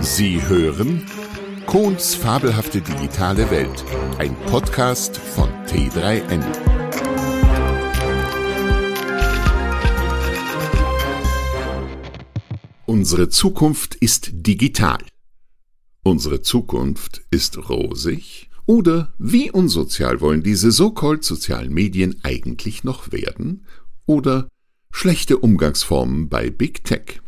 Sie hören Kohns fabelhafte digitale Welt, ein Podcast von T3N. Unsere Zukunft ist digital. Unsere Zukunft ist rosig? Oder wie unsozial wollen diese so-called sozialen Medien eigentlich noch werden? Oder schlechte Umgangsformen bei Big Tech?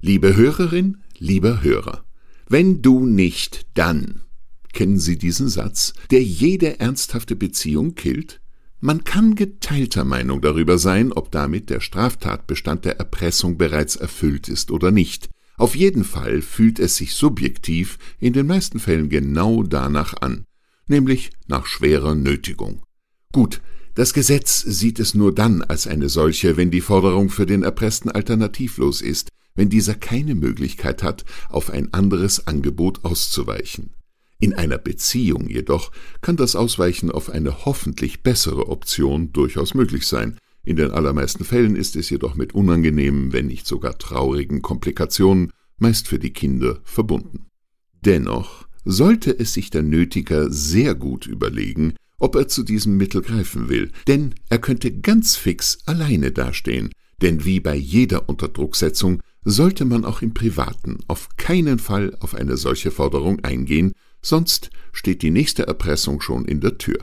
Liebe Hörerin, lieber Hörer, wenn du nicht, dann. Kennen Sie diesen Satz, der jede ernsthafte Beziehung killt? Man kann geteilter Meinung darüber sein, ob damit der Straftatbestand der Erpressung bereits erfüllt ist oder nicht. Auf jeden Fall fühlt es sich subjektiv in den meisten Fällen genau danach an, nämlich nach schwerer Nötigung. Gut, das Gesetz sieht es nur dann als eine solche, wenn die Forderung für den Erpressten alternativlos ist, wenn dieser keine Möglichkeit hat, auf ein anderes Angebot auszuweichen. In einer Beziehung jedoch kann das Ausweichen auf eine hoffentlich bessere Option durchaus möglich sein. In den allermeisten Fällen ist es jedoch mit unangenehmen, wenn nicht sogar traurigen Komplikationen, meist für die Kinder, verbunden. Dennoch sollte es sich der Nötiger sehr gut überlegen, ob er zu diesem Mittel greifen will, denn er könnte ganz fix alleine dastehen, denn wie bei jeder Unterdrucksetzung sollte man auch im Privaten auf keinen Fall auf eine solche Forderung eingehen, sonst steht die nächste Erpressung schon in der Tür.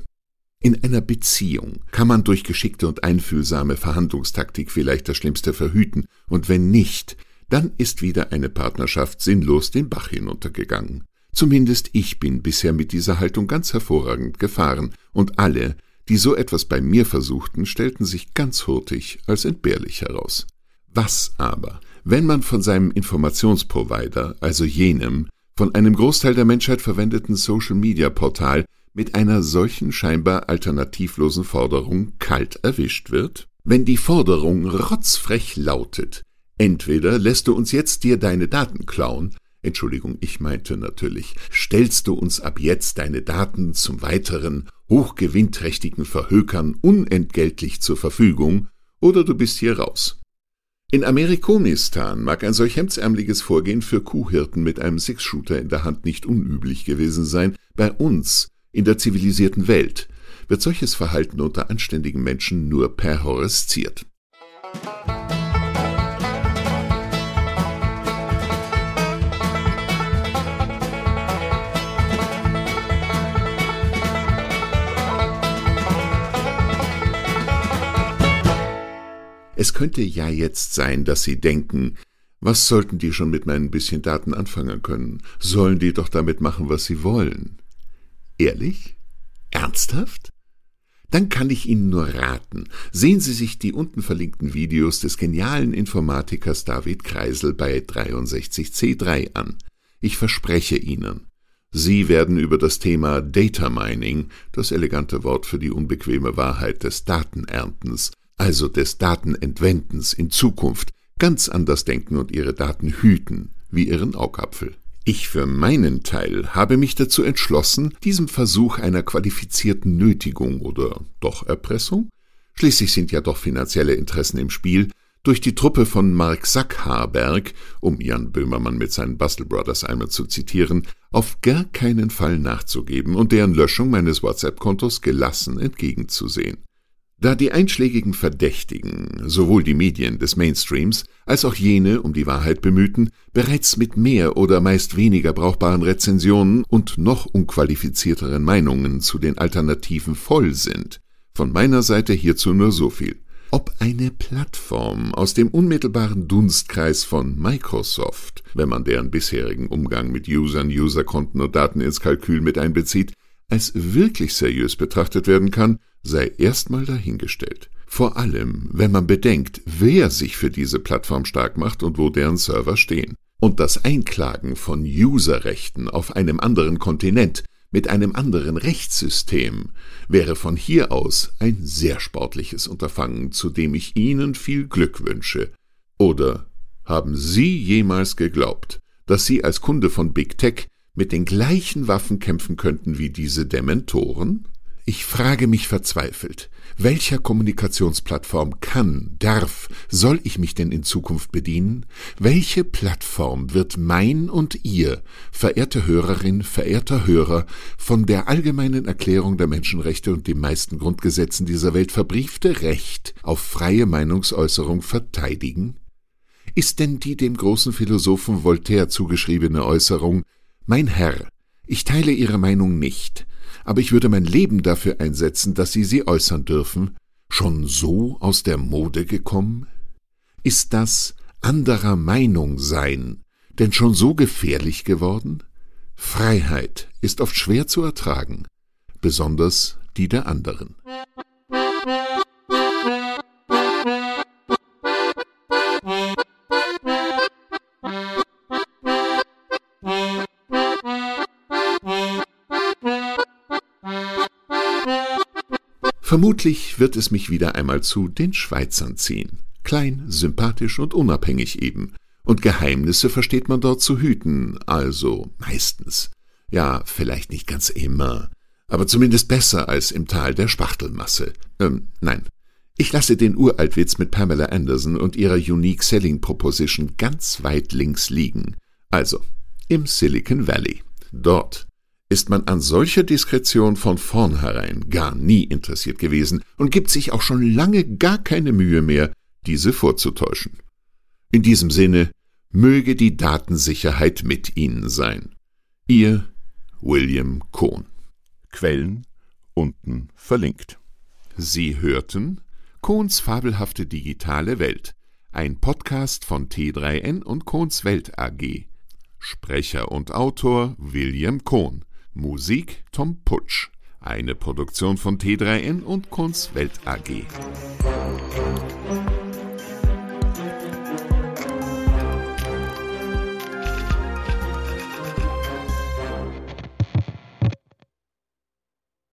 In einer Beziehung kann man durch geschickte und einfühlsame Verhandlungstaktik vielleicht das Schlimmste verhüten, und wenn nicht, dann ist wieder eine Partnerschaft sinnlos den Bach hinuntergegangen. Zumindest ich bin bisher mit dieser Haltung ganz hervorragend gefahren, und alle, die so etwas bei mir versuchten, stellten sich ganz hurtig als entbehrlich heraus. Was aber, wenn man von seinem Informationsprovider, also jenem, von einem Großteil der Menschheit verwendeten Social-Media-Portal mit einer solchen scheinbar alternativlosen Forderung kalt erwischt wird? Wenn die Forderung rotzfrech lautet, entweder lässt du uns jetzt dir deine Daten klauen, Entschuldigung, ich meinte natürlich, stellst du uns ab jetzt deine Daten zum weiteren, hochgewinnträchtigen Verhökern unentgeltlich zur Verfügung, oder du bist hier raus. In Amerikonistan mag ein solch hemdsärmeliges Vorgehen für Kuhhirten mit einem Six-Shooter in der Hand nicht unüblich gewesen sein. Bei uns, in der zivilisierten Welt, wird solches Verhalten unter anständigen Menschen nur perhorresziert. Es könnte ja jetzt sein, dass Sie denken, was sollten die schon mit meinen bisschen Daten anfangen können? Sollen die doch damit machen, was sie wollen? Ehrlich? Ernsthaft? Dann kann ich Ihnen nur raten, sehen Sie sich die unten verlinkten Videos des genialen Informatikers David Kreisel bei 63C3 an. Ich verspreche Ihnen, Sie werden über das Thema Data Mining, das elegante Wort für die unbequeme Wahrheit des Datenerntens, also des Datenentwendens in Zukunft, ganz anders denken und ihre Daten hüten, wie ihren Augapfel. Ich für meinen Teil habe mich dazu entschlossen, diesem Versuch einer qualifizierten Nötigung oder doch Erpressung, schließlich sind ja doch finanzielle Interessen im Spiel, durch die Truppe von Mark Sackharberg, um Jan Böhmermann mit seinen Bustle Brothers einmal zu zitieren, auf gar keinen Fall nachzugeben und deren Löschung meines WhatsApp-Kontos gelassen entgegenzusehen. Da die einschlägigen Verdächtigen, sowohl die Medien des Mainstreams als auch jene um die Wahrheit bemühten, bereits mit mehr oder meist weniger brauchbaren Rezensionen und noch unqualifizierteren Meinungen zu den Alternativen voll sind, von meiner Seite hierzu nur so viel. Ob eine Plattform aus dem unmittelbaren Dunstkreis von Microsoft, wenn man deren bisherigen Umgang mit Usern, Userkonten und Daten ins Kalkül mit einbezieht, als wirklich seriös betrachtet werden kann, sei erstmal dahingestellt. Vor allem, wenn man bedenkt, wer sich für diese Plattform stark macht und wo deren Server stehen. Und das Einklagen von Userrechten auf einem anderen Kontinent mit einem anderen Rechtssystem wäre von hier aus ein sehr sportliches Unterfangen, zu dem ich Ihnen viel Glück wünsche. Oder haben Sie jemals geglaubt, dass Sie als Kunde von Big Tech mit den gleichen Waffen kämpfen könnten wie diese Dementoren? Ich frage mich verzweifelt, welcher Kommunikationsplattform kann, darf, soll ich mich denn in Zukunft bedienen? Welche Plattform wird mein und ihr, verehrte Hörerin, verehrter Hörer, von der allgemeinen Erklärung der Menschenrechte und den meisten Grundgesetzen dieser Welt verbriefte Recht auf freie Meinungsäußerung verteidigen? Ist denn die dem großen Philosophen Voltaire zugeschriebene Äußerung Mein Herr, ich teile Ihre Meinung nicht, aber ich würde mein Leben dafür einsetzen, dass Sie sie äußern dürfen, schon so aus der Mode gekommen? Ist das anderer Meinung sein denn schon so gefährlich geworden? Freiheit ist oft schwer zu ertragen, besonders die der anderen. Vermutlich wird es mich wieder einmal zu den Schweizern ziehen. Klein, sympathisch und unabhängig eben. Und Geheimnisse versteht man dort zu hüten, also meistens. Ja, vielleicht nicht ganz immer, aber zumindest besser als im Tal der Spachtelmasse. Ähm, nein. Ich lasse den Uraltwitz mit Pamela Anderson und ihrer Unique Selling Proposition ganz weit links liegen. Also, im Silicon Valley. Dort ist man an solcher Diskretion von vornherein gar nie interessiert gewesen und gibt sich auch schon lange gar keine Mühe mehr, diese vorzutäuschen. In diesem Sinne möge die Datensicherheit mit Ihnen sein. Ihr William Cohn. Quellen unten verlinkt. Sie hörten Kohns fabelhafte digitale Welt, ein Podcast von T3N und Kohns Welt AG. Sprecher und Autor William Kohn. Musik Tom Putsch. Eine Produktion von T3N und Kunstwelt AG.